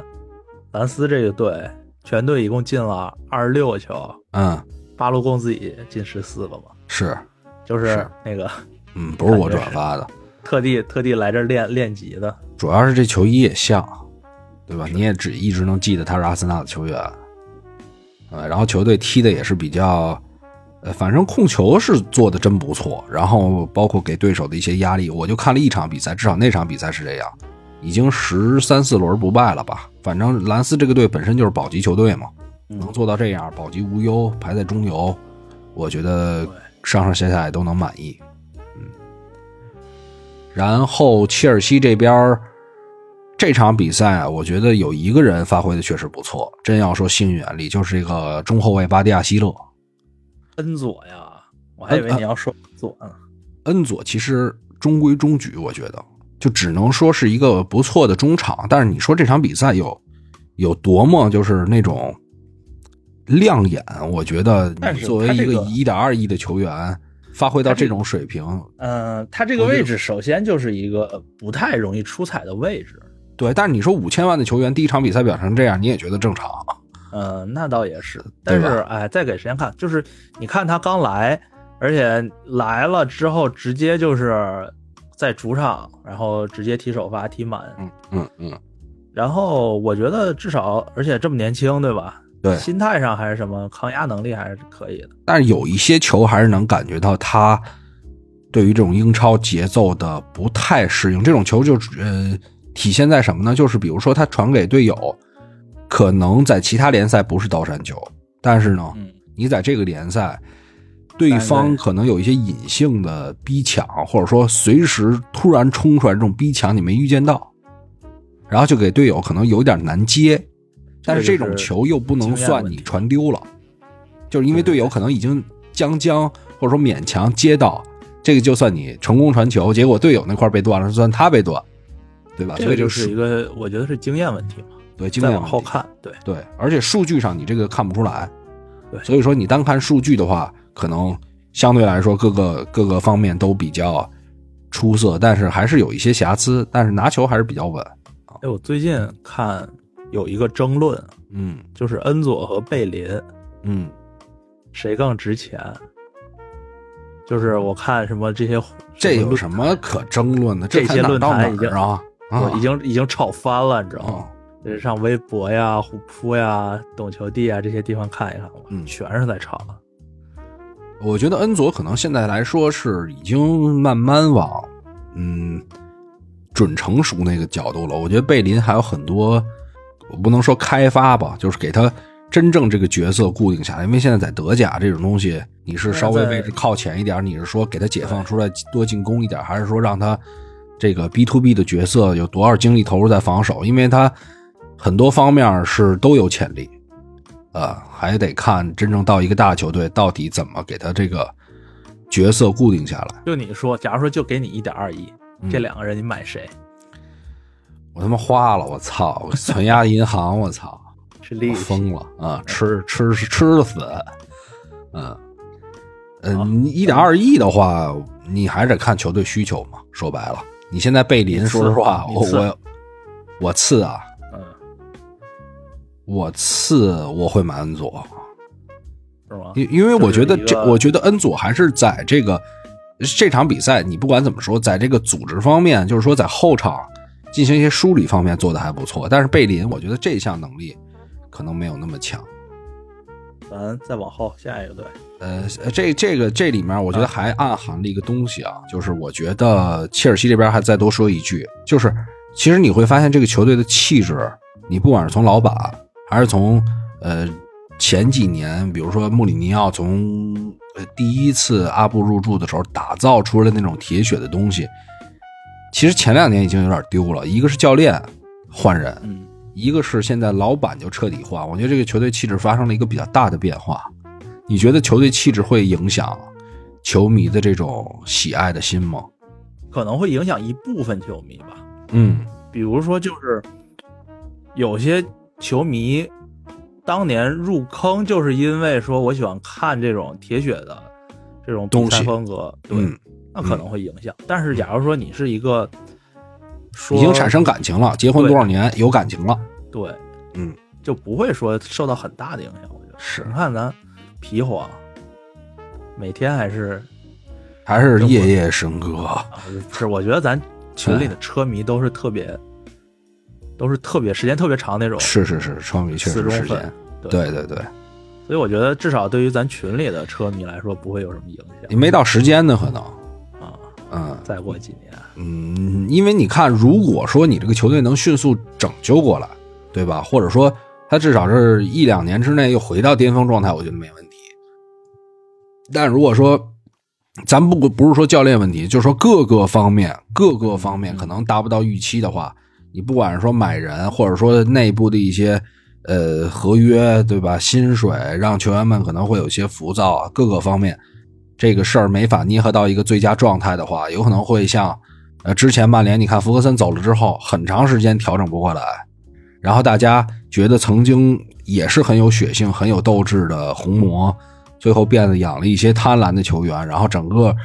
兰斯这个队全队一共进了二十六个球，嗯，巴洛贡自己进十四个嘛，是，就是那个，嗯，不是我转发的，特地特地来这练练级的。主要是这球衣也像，对吧？你也只一直能记得他是阿森纳的球员，呃，然后球队踢的也是比较，呃，反正控球是做的真不错，然后包括给对手的一些压力，我就看了一场比赛，至少那场比赛是这样，已经十三四轮不败了吧？反正兰斯这个队本身就是保级球队嘛，能做到这样，保级无忧，排在中游，我觉得上上下下也都能满意。然后切尔西这边这场比赛啊，我觉得有一个人发挥的确实不错。真要说幸运案例，就是这个中后卫巴蒂亚希勒。恩佐呀，我还以为你要说恩佐呢。恩佐其实中规中矩，我觉得就只能说是一个不错的中场。但是你说这场比赛有有多么就是那种亮眼，我觉得你作为一个一点二亿的球员。发挥到这种水平，嗯，他这个位置首先就是一个不太容易出彩的位置。对，但是你说五千万的球员第一场比赛表现成这样，你也觉得正常？嗯，那倒也是。但是，哎，再给时间看，就是你看他刚来，而且来了之后直接就是在主场，然后直接踢首发踢满，嗯嗯嗯。然后我觉得至少，而且这么年轻，对吧？对，心态上还是什么抗压能力还是可以的，但是有一些球还是能感觉到他对于这种英超节奏的不太适应。这种球就呃体现在什么呢？就是比如说他传给队友，可能在其他联赛不是倒山球，但是呢，你在这个联赛，对方可能有一些隐性的逼抢，或者说随时突然冲出来这种逼抢，你没预见到，然后就给队友可能有点难接。但是这种球又不能算你传丢了，就是因为队友可能已经将将或者说勉强接到，这个就算你成功传球，结果队友那块被断了，算他被断，对吧？这个就是一个我觉得是经验问题嘛。对，经验往后看，对对，而且数据上你这个看不出来，对，所以说你单看数据的话，可能相对来说各个各个方面都比较出色，但是还是有一些瑕疵，但是拿球还是比较稳。哎，我最近看。有一个争论，嗯，就是恩佐和贝林，嗯，谁更值钱？就是我看什么这些，这有什么可争论的？这些论坛已经啊，我已经已经炒翻了，你知道吗？就是上微博呀、虎扑呀、懂球帝啊这些地方看一看，嗯，全是在炒。我觉得恩佐可能现在来说是已经慢慢往嗯准成熟那个角度了。我觉得贝林还有很多。我不能说开发吧，就是给他真正这个角色固定下来。因为现在在德甲这种东西，你是稍微位置靠前一点，你是说给他解放出来多进攻一点，还是说让他这个 B to B 的角色有多少精力投入在防守？因为他很多方面是都有潜力，呃，还得看真正到一个大球队到底怎么给他这个角色固定下来。就你说，假如说就给你一点二亿，这两个人你买谁？我他妈花了，我操！存压银行，我操！是疯了啊！吃吃吃死，嗯嗯，一点二亿的话，你还得看球队需求嘛。说白了，你现在贝林，说实话，我我我次啊，嗯，我次我会买恩佐，是吗？因因为我觉得这，我觉得恩佐还是在这个这场比赛，你不管怎么说，在这个组织方面，就是说在后场。进行一些梳理方面做的还不错，但是贝林我觉得这项能力可能没有那么强。咱再往后下一个队，呃，这这个这里面我觉得还暗含了一个东西啊，就是我觉得切尔西这边还再多说一句，就是其实你会发现这个球队的气质，你不管是从老板还是从呃前几年，比如说穆里尼奥从呃第一次阿布入驻的时候打造出来那种铁血的东西，其实前两年已经有点丢了。一个是教练换人，嗯，一个是现在老板就彻底换。我觉得这个球队气质发生了一个比较大的变化。你觉得球队气质会影响球迷的这种喜爱的心吗？可能会影响一部分球迷吧。嗯比如说，就是有些球迷当年入坑，就是因为说我喜欢看这种铁血的这种比赛东西风格，对，嗯，那可能会影响。但是，假如说你是一个说已经产生感情了，结婚多少年有感情了。对，嗯，就不会说受到很大的影响。我觉得是你看咱皮黄，每天还是还是夜夜笙歌。啊，是，我觉得咱群里的车迷都是特别，都是特别时间特别长那种，是是是，车迷确实时间。对对对对，所以我觉得至少对于咱群里的车迷来说，不会有什么影响你没到时间呢，可能。啊。嗯再过几年，嗯，因为你看，如果说你这个球队能迅速拯救过来，对吧？或者说他至少是一两年之内又回到巅峰状态，我觉得没问题。但如果说咱不不是说教练问题，就是说各个方面各个方面可能达不到预期的话，你不管是说买人，或者说内部的一些呃合约，对吧？薪水让球员们可能会有些浮躁啊，各个方面这个事儿没法捏合到一个最佳状态的话，有可能会像呃之前曼联，你看福格森走了之后，很长时间调整不过来，然后大家觉得曾经也是很有血性、很有斗志的红魔，最后变得养了一些贪婪的球员，然后整个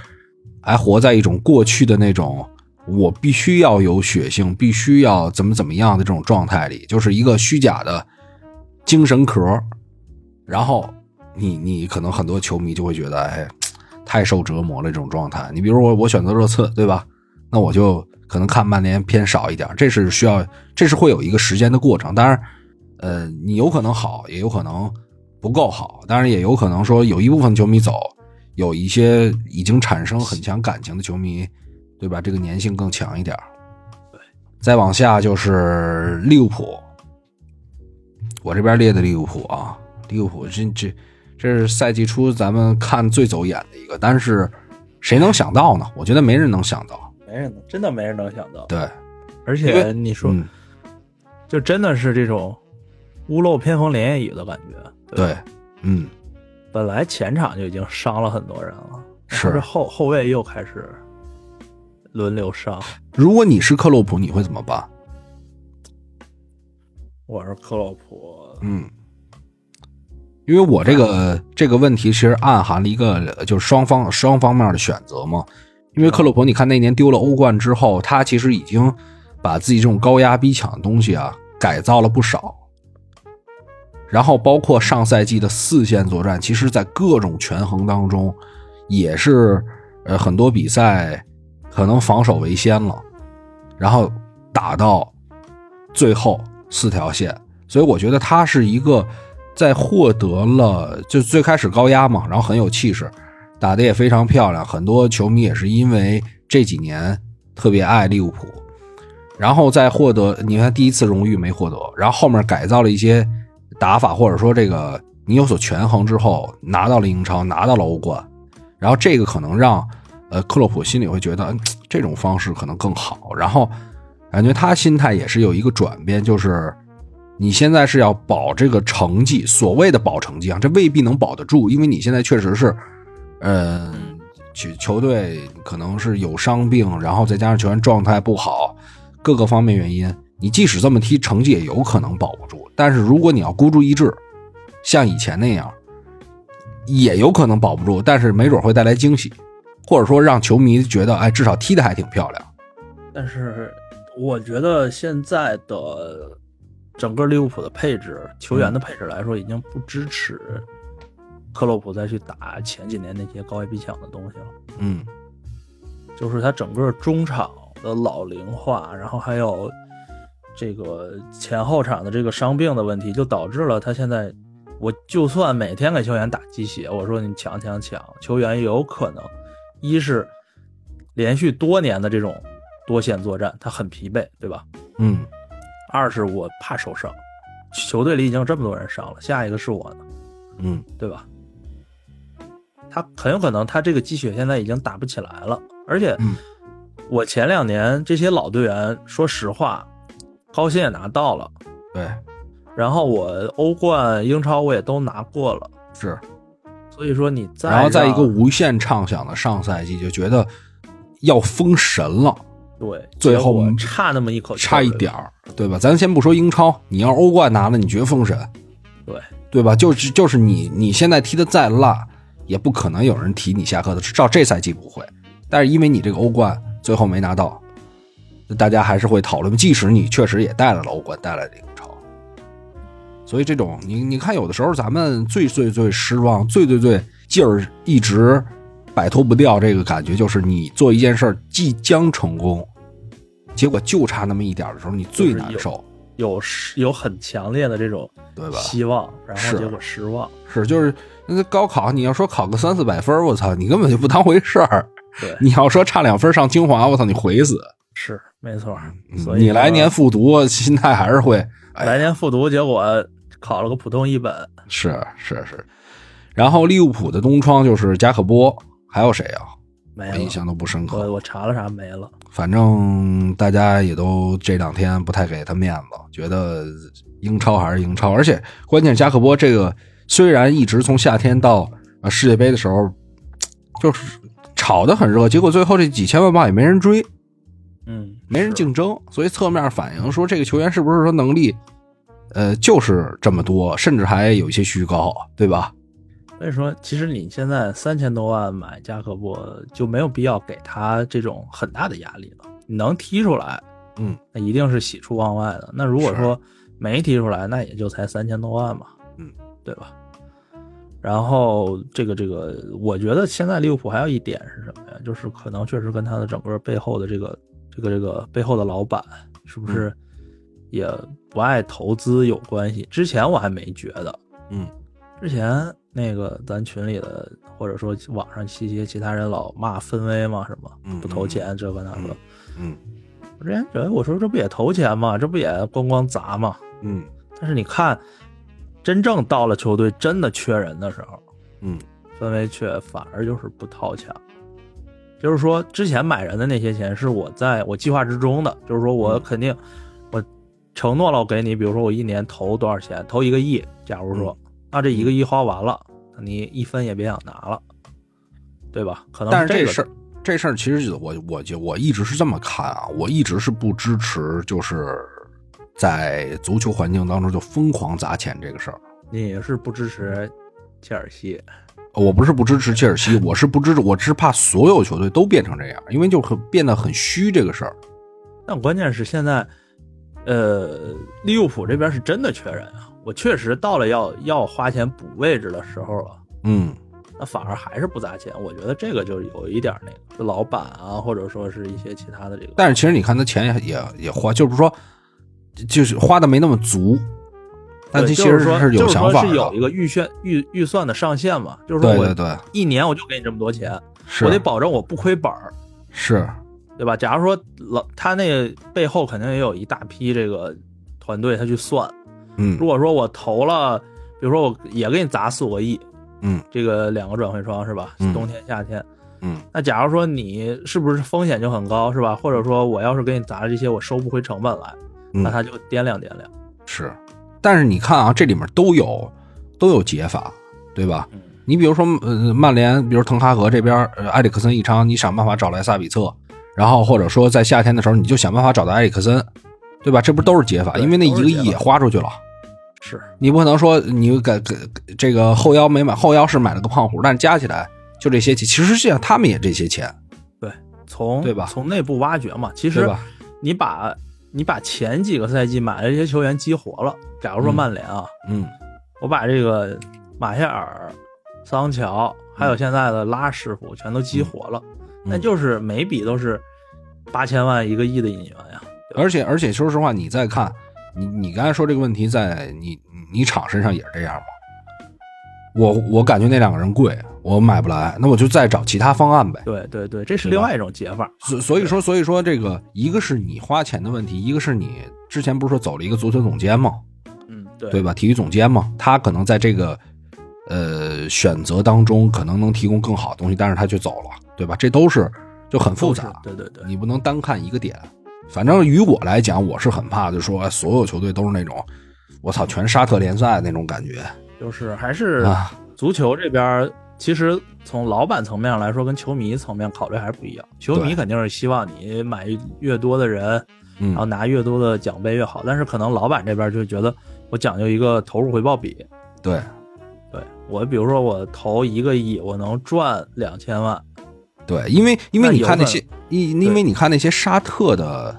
还活在一种过去的那种我必须要有血性，必须要怎么怎么样的这种状态里，就是一个虚假的精神壳。然后你你可能很多球迷就会觉得，哎，太受折磨了这种状态。你比如我我选择热刺，对吧？那我就可能看曼联偏少一点，这是需要，这是会有一个时间的过程。当然，呃，你有可能好，也有可能不够好，当然也有可能说有一部分球迷走，有一些已经产生很强感情的球迷，对吧？这个粘性更强一点。对，再往下就是利物浦，我这边列的利物浦啊，利物浦这这这是赛季初咱们看最走眼的一个，但是谁能想到呢？我觉得没人能想到。没人能真的没人能想到。对，而且你说，嗯，就真的是这种屋漏偏逢连夜雨的感觉。吧对，嗯，本来前场就已经伤了很多人了，是后后后卫又开始轮流伤。如果你是克洛普，你会怎么办？我是克洛普，嗯，因为我这个这个问题其实暗含了一个就是双方双方面的选择嘛。因为克洛普，你看那年丢了欧冠之后，他其实已经把自己这种高压逼抢的东西啊改造了不少。然后包括上赛季的四线作战，其实在各种权衡当中，也是呃很多比赛可能防守为先了，然后打到最后四条线，所以我觉得他是一个在获得了就最开始高压嘛，然后很有气势，打的也非常漂亮，很多球迷也是因为这几年特别爱利物浦，然后再获得你看第一次荣誉没获得，然后后面改造了一些打法，或者说这个你有所权衡之后拿到了英超，拿到了欧冠，然后这个可能让呃克洛普心里会觉得、这种方式可能更好，然后感觉他心态也是有一个转变，就是你现在是要保这个成绩，所谓的保成绩啊，这未必能保得住，因为你现在确实是，呃，球球队可能是有伤病，然后再加上球员状态不好，各个方面原因，你即使这么踢，成绩也有可能保不住。但是如果你要孤注一掷，像以前那样，也有可能保不住，但是没准会带来惊喜，或者说让球迷觉得，哎，至少踢得还挺漂亮。但是我觉得现在的整个利物浦的配置，球员的配置来说，已经不支持克洛普再去打前几年那些高位逼抢的东西了。嗯就是他整个中场的老龄化，然后还有这个前后场的这个伤病的问题，就导致了他现在，我就算每天给球员打鸡血，我说你抢抢抢，球员也有可能一是连续多年的这种多线作战，他很疲惫，对吧？嗯二是我怕受伤，球队里已经有这么多人伤了，下一个是我呢，嗯对吧？他很有可能他这个积雪现在已经打不起来了，而且嗯我前两年这些老队员，说实话，高薪也拿到了，对，然后我欧冠、英超我也都拿过了，是。所以说你再然后在一个无限畅想的上赛季，就觉得要封神了，对最后差那么一口气，差一点儿，对吧？咱先不说英超，你要是欧冠拿了，你绝封神，对对吧？就是就是你你现在踢的再烂，也不可能有人提你下课的，至少这赛季不会。但是因为你这个欧冠最后没拿到，大家还是会讨论。即使你确实也带来了欧冠，带来了英超，所以这种你你看，有的时候咱们最最最失望、最最最劲儿一直摆脱不掉这个感觉，就是你做一件事儿即将成功，结果就差那么一点儿的时候，你最难受，有失有很强烈的这种对吧？希望，然后结果失望，是，就是那高考，你要说考个三四百分儿，我操，你根本就不当回事儿。对，你要说差两分上清华，我操，你毁死。是没错。所以嗯你来年复读，心态还是会，哎来年复读，结果考了个普通一本，是是是。然后利物浦的东窗就是加可波，还有谁啊？没了印。象都不深刻。我我查了查，没了。反正大家也都这两天不太给他面子，觉得英超还是英超，而且关键加克波这个虽然一直从夏天到呃世界杯的时候，就是炒得很热，结果最后这几千万镑也没人追，嗯，没人竞争，所以侧面反映说这个球员是不是说能力，呃，就是这么多，甚至还有一些虚高，对吧？所以说，其实你现在三千多万买加克波，就没有必要给他这种很大的压力了。你能踢出来，嗯，那一定是喜出望外的。那如果说没踢出来，那也就才三千多万嘛，嗯，对吧？然后这个这个，我觉得现在利物浦还有一点是什么呀？就是可能确实跟他的整个背后的这个这个这个背后的老板是不是也不爱投资有关系？之前我还没觉得，嗯，之前那个咱群里的或者说网上一些其他人老骂分威嘛，什么嗯不投钱这个那个，嗯我之前觉得我说这不也投钱吗？这不也咣咣砸吗？嗯但是你看，真正到了球队真的缺人的时候，嗯分威却反而就是不掏钱。就是说，之前买人的那些钱是我在我计划之中的，就是说我嗯肯定我承诺了我给你，比如说我一年投多少钱，投一个亿，假如说，那这一个亿花完了，你一分也别想拿了，对吧？可能但是这事儿，这事儿其实我我就我一直是这么看啊，我一直是不支持，就是在足球环境当中就疯狂砸钱这个事儿。你也是不支持切尔西，我不是不支持切尔西，我是不支持，我是怕所有球队都变成这样，因为就很变得很虚这个事儿。但关键是现在，呃，利物浦这边是真的缺人啊！我确实到了要要花钱补位置的时候了，嗯，那反而还是不砸钱。我觉得这个就有一点那个，就老板啊，或者说是一些其他的这个。但是其实你看他钱也也也花，就是说，就是花的没那么足，但对其实就是说有想法。就是说是有一个预算预预算的上限嘛，就是说我对对对，一年我就给你这么多钱，是我得保证我不亏本儿，是，对吧？假如说老他那个背后肯定也有一大批这个团队他去算，嗯如果说我投了，比如说我也给你砸四五个亿，嗯这个两个转会窗是吧？嗯冬天夏天，嗯那假如说你是不是风险就很高是吧？或者说我要是给你砸了这些，我收不回成本来，嗯那他就掂量掂量。是。但是你看啊，这里面都有都有解法，对吧？嗯，你比如说，呃，曼联，比如滕哈格这边，呃，埃里克森一伤，你想办法找来萨比策，然后或者说在夏天的时候，你就想办法找到埃里克森，对吧？这不都是解法？因为那一个亿也花出去了，是你不可能说你给给给这个后腰没买，后腰是买了个胖虎，但是加起来就这些钱，其实实际上他们也这些钱，对从对吧从内部挖掘嘛。其实？你把你把前几个赛季买的这些球员激活了，假如说嗯曼联啊，嗯我把这个马歇尔、桑乔还有现在的拉师傅全都激活了，那嗯就是每笔都是八千万一个亿的引援呀。而且而且说实话，你再看，你你刚才说这个问题在你你厂身上也是这样吗？我我感觉那两个人贵，我买不来，那我就再找其他方案呗。对对对，这是另外一种解法。所所以说所以说这个一个是你花钱的问题，一个是你之前不是说走了一个足球总监吗？嗯，对对吧？体育总监嘛，他可能在这个呃选择当中可能能提供更好的东西，但是他却走了，对吧？这都是就很复杂，对对对，你不能单看一个点。反正于我来讲，我是很怕，就说所有球队都是那种我操全沙特联赛那种感觉就是还是啊。足球这边，其实从老板层面上来说，跟球迷层面考虑还是不一样。球迷肯定是希望你买越多的人，嗯然后拿越多的奖杯越好，但是可能老板这边就觉得我讲究一个投入回报比。对对我，比如说我投一个亿，我能赚两千万，对，因为因为你看那些，因因为你看那些沙特的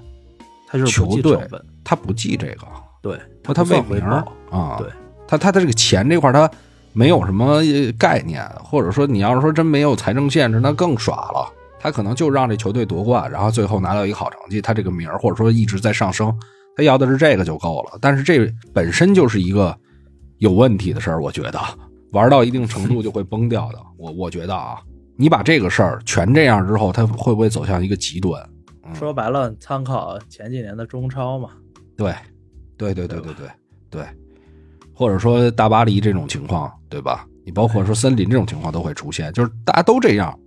他就是球队。他不记这个，对，他他不为名。啊，对，他他的这个钱这块他没有什么呃概念，或者说你要是说真没有财政限制，那更耍了。他可能就让这球队夺冠，然后最后拿到一个好成绩，他这个名儿或者说一直在上升，他要的是这个就够了。但是这本身就是一个有问题的事儿，我觉得玩到一定程度就会崩掉的。我我觉得啊，你把这个事儿全这样之后，他会不会走向一个极端？嗯说白了，参考前几年的中超嘛。对，对对对对对对，或者说大巴黎这种情况，对吧？你包括说森林这种情况都会出现，就是大家都这样，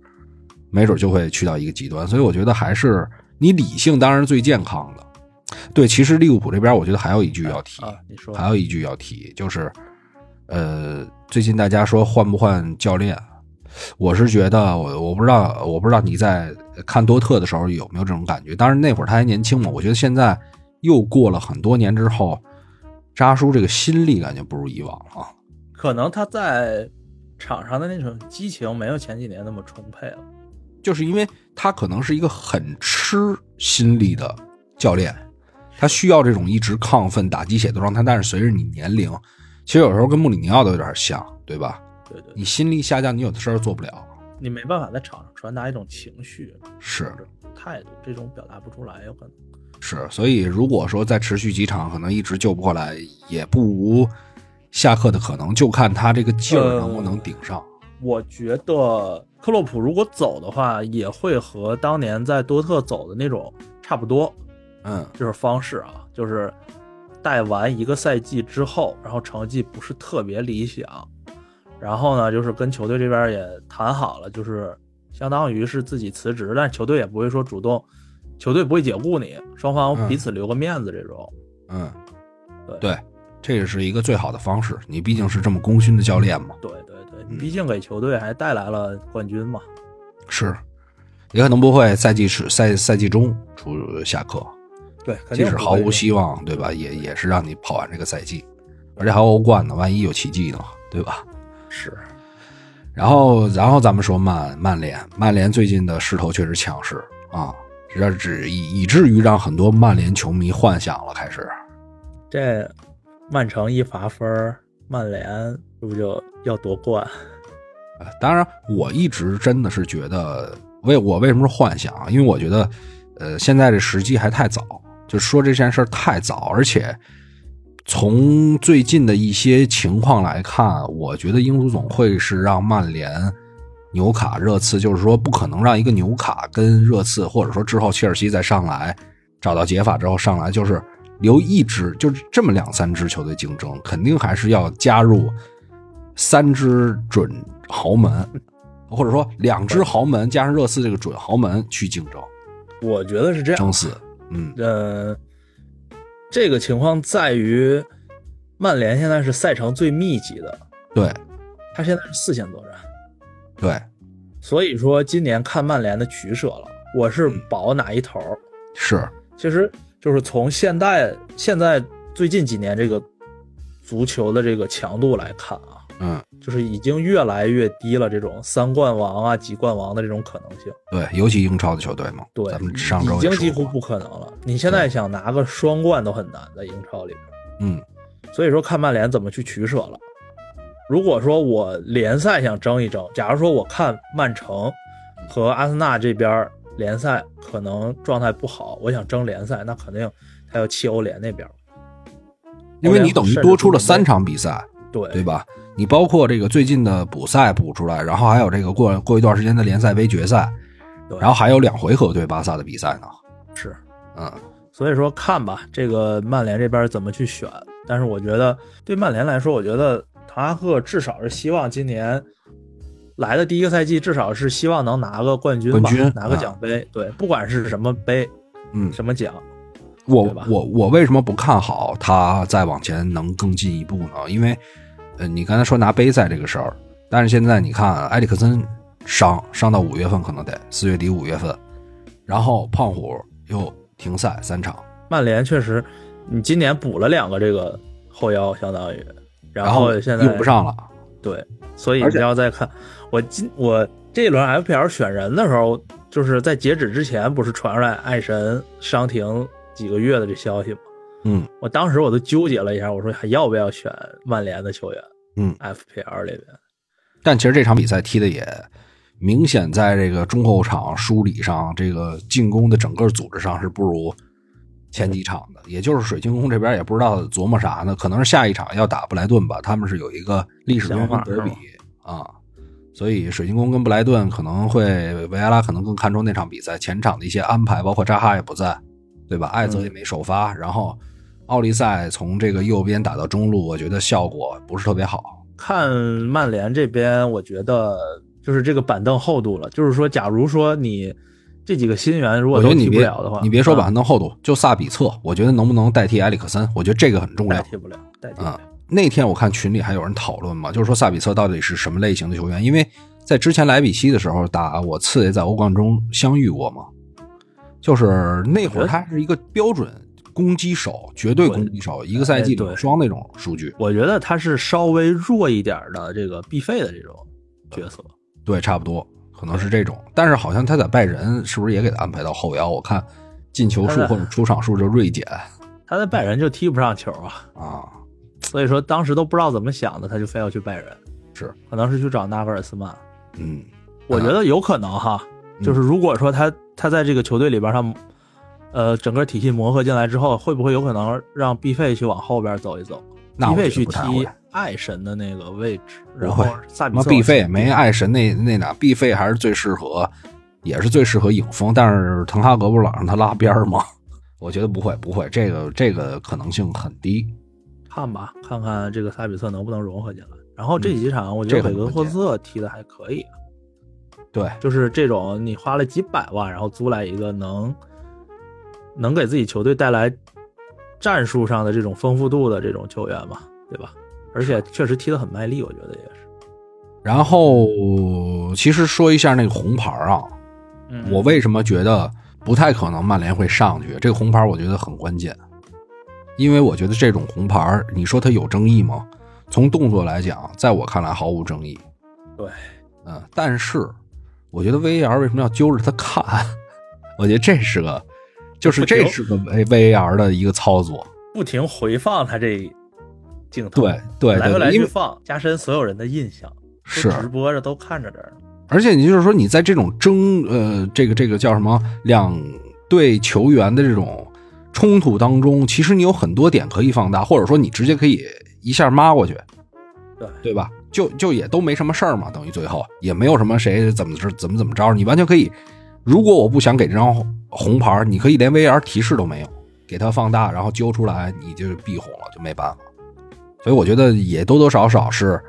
没准就会去到一个极端。所以我觉得还是你理性当然是最健康的。对，其实利物浦这边我觉得还有一句要提，啊，你说还有一句要提，就是呃，最近大家说换不换教练，我是觉得我我不知道我不知道你在看多特的时候有没有这种感觉。当然那会儿他还年轻嘛，我觉得现在又过了很多年之后，扎叔这个心力感觉不如以往了。可能他在场上的那种激情没有前几年那么充沛了。就是因为他可能是一个很吃心力的教练，他需要这种一直亢奋、打鸡血的状态。但是随着你年龄，其实有时候跟穆里尼奥都有点像，对吧？对对，你心力下降，你有的事儿做不了。你没办法在场上传达一种情绪、是态度，这种表达不出来，有可能。是，所以如果说再持续几场，可能一直救不过来，也不无下课的可能，就看他这个劲儿能不能顶上。我觉得克洛普如果走的话，也会和当年在多特走的那种差不多，嗯就是方式啊，就是带完一个赛季之后，然后成绩不是特别理想，然后呢，就是跟球队这边也谈好了，就是相当于是自己辞职，但是球队也不会说主动，球队不会解雇你，双方嗯彼此留个面子这种。嗯，对对，这也是一个最好的方式。你毕竟是这么功勋的教练嘛，对对对，嗯你毕竟给球队还带来了冠军嘛。是，也可能不会赛季是赛赛季中出下课，对，即使毫无希望，对吧？也也是让你跑完这个赛季，而且还有欧冠呢，万一有奇迹呢，对吧？是然后，然后咱们说曼曼联，曼联最近的势头确实强势啊，这只以以至于让很多曼联球迷幻想了，开始。这曼城一罚分，曼联是不是就要夺冠？呃当然，我一直真的是觉得，为我为什么是幻想啊？因为我觉得，呃，现在这时机还太早，就说这件事儿太早，而且从最近的一些情况来看，我觉得英足总会是让曼联、纽卡、热刺，就是说不可能让一个纽卡跟热刺，或者说之后切尔西再上来，找到解法之后上来，就是留一支，就是这么两三支球队竞争，肯定还是要加入三支准豪门，或者说两支豪门加上热刺这个准豪门去竞争我觉得是这样争。四。嗯，呃，这个情况在于，曼联现在是赛程最密集的，对。他现在是四线作战，对。所以说今年看曼联的取舍了，我是嗯。保哪一头儿？是，其实就是从现代现在最近几年这个足球的这个强度来看啊，嗯，就是已经越来越低了，这种三冠王啊、几冠王的这种可能性。对，尤其英超的球队嘛，对，咱们上周已经几乎不可能了。你现在想拿个双冠都很难，在英超里边。嗯所以说看曼联怎么去取舍了。如果说我联赛想争一争，假如说我看曼城和阿森纳这边联赛可能状态不好，我想争联赛，那肯定他要弃欧联那边。因为你等于多出了三场比赛，对对吧？你包括这个最近的补赛补出来，然后还有这个过过一段时间的联赛杯决赛，然后还有两回合对巴萨的比赛呢。是，嗯，所以说看吧，这个曼联这边怎么去选。但是我觉得对曼联来说，我觉得滕哈赫至少是希望今年来的第一个赛季，至少是希望能拿个冠军吧，冠军拿个奖杯。对，不管是什么杯，嗯，什么奖，我我我为什么不看好他再往前能更进一步呢？因为，呃，你刚才说拿杯赛这个事儿，但是现在你看埃里克森伤伤到五月份可能得四月底五月份，然后胖虎又停赛三场，曼联确实，你今年补了两个这个后腰，相当于，然然后现在用不上了。对，所以你要再看我今我这一轮 FPL 选人的时候，就是在截止之前不是传出来爱神伤停几个月的这消息吗？嗯我当时我都纠结了一下，我说还要不要选曼联的球员嗯，FPL 里边？但其实这场比赛踢的也明显在这个中后场梳理上，这个进攻的整个组织上是不如前几场的。也就是水晶宫这边也不知道琢磨啥呢，可能是下一场要打布莱顿吧，他们是有一个历史渊源德比啊，所以水晶宫跟布莱顿可能会维埃拉可能更看重那场比赛前场的一些安排，包括扎哈也不在，对吧？艾泽也没首发，然后奥利赛从这个右边打到中路，我觉得效果不是特别好。看曼联这边，我觉得就是这个板凳厚度了，就是说，假如说你这几个新援如果都踢不了的话，你别说啊板凳厚度，就萨比策，我觉得能不能代替埃里克森？我觉得这个很重要代替不了，代替不啊了。。那天我看群里还有人讨论嘛，就是说萨比策到底是什么类型的球员？因为在之前莱比锡的时候打我次也在欧冠中相遇过嘛，就是那会儿他是一个标准攻击手，绝对攻击手，一个赛季两双那种数据。我觉得他是稍微弱一点的这个必费的这种角色。对，差不多，可能是这种。但是好像他在拜仁是不是也给他安排到后腰？我看进球数或者出场数就锐减他在拜仁就踢不上球啊，啊。所以说当时都不知道怎么想的，他就非要去拜仁，是，可能是去找纳格尔斯曼。嗯，我觉得有可能哈，嗯就是如果说他他在这个球队里边他，呃，整个体系磨合进来之后，会不会有可能让毕费去往后边走一走？那我觉得毕费去踢爱神的那个位置，然后萨比什么毕费没爱神那那哪毕费还是最适合，也是最适合影锋。但是滕哈格不是老让他拉边儿吗？我觉得不会，不会，这个这个可能性很低。看吧，看看这个萨比策能不能融合进来。然后这几场，我觉得韦格霍斯特踢的还可以，对，就是这种你花了几百万，然后租来一个能能给自己球队带来战术上的这种丰富度的这种球员嘛，对吧？而且确实踢得很卖力，我觉得也是。然后其实说一下那个红牌啊，嗯我为什么觉得不太可能曼联会上去？这个红牌我觉得很关键，因为我觉得这种红牌，你说它有争议吗？从动作来讲，在我看来毫无争议。对，嗯，但是我觉得 VAR 为什么要揪着他看？我觉得这是个，就是这是个 V VAR 的一个操作。不停回放他这镜头，对对来回来去放，加深所有人的印象。是直播着都看着这儿，而且你就是说你在这种争呃这个这个叫什么两队球员的这种冲突当中，其实你有很多点可以放大，或者说你直接可以一下抹过去，对对吧？就就也都没什么事儿嘛，等于最后也没有什么谁怎么着怎么怎么着，你完全可以。如果我不想给这张红牌，你可以连 VR 提示都没有，给它放大，然后揪出来，你就必红了，就没办法。所以我觉得也多多少少是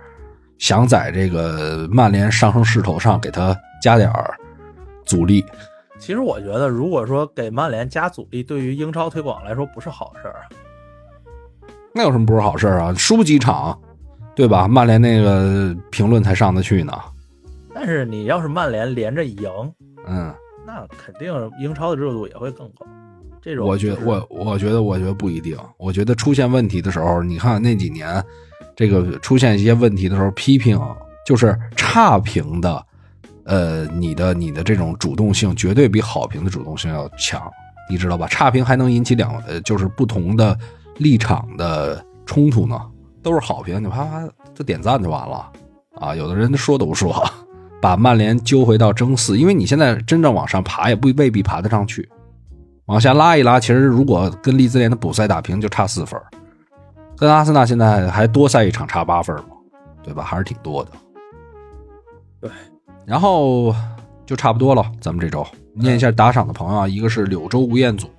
想在这个曼联上升势头上给他加点儿阻力。其实我觉得，如果说给曼联加阻力，对于英超推广来说不是好事儿啊。那有什么不是好事儿啊？输几场，对吧？曼联那个评论才上得去呢。但是你要是曼联连着赢，嗯，那肯定英超的热度也会更高。这种我觉得我我觉得我觉得不一定。我觉得出现问题的时候，你看那几年，这个出现一些问题的时候，批评就是差评的，呃，你的你的这种主动性绝对比好评的主动性要强，你知道吧？差评还能引起两呃，就是不同的立场的冲突呢。都是好评，你啪啪就点赞就完了啊！有的人说都不说，把曼联揪回到争四，因为你现在真正往上爬也不未必爬得上去。往下拉一拉，其实如果跟利兹联的补赛打平，就差四分，跟阿森纳现在还多赛一场，差八分嘛，对吧？还是挺多的。对，然后就差不多了。咱们这周念一下打赏的朋友啊，一个是柳州吴彦祖，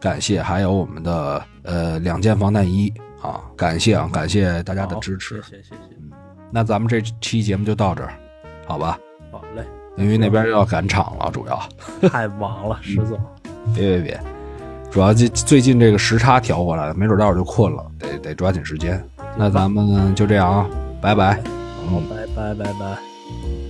感谢，还有我们的呃两件防弹衣啊，感谢啊，感谢大家的支持。谢谢谢谢，那咱们这期节目就到这儿，好吧？好嘞，因为那边又要赶场了，主要太忙了，石总。别别别，主要这最近这个时差调过来了，没准待会儿就困了，得得抓紧时间。那咱们就这样啊，拜拜。嗯，拜拜拜拜。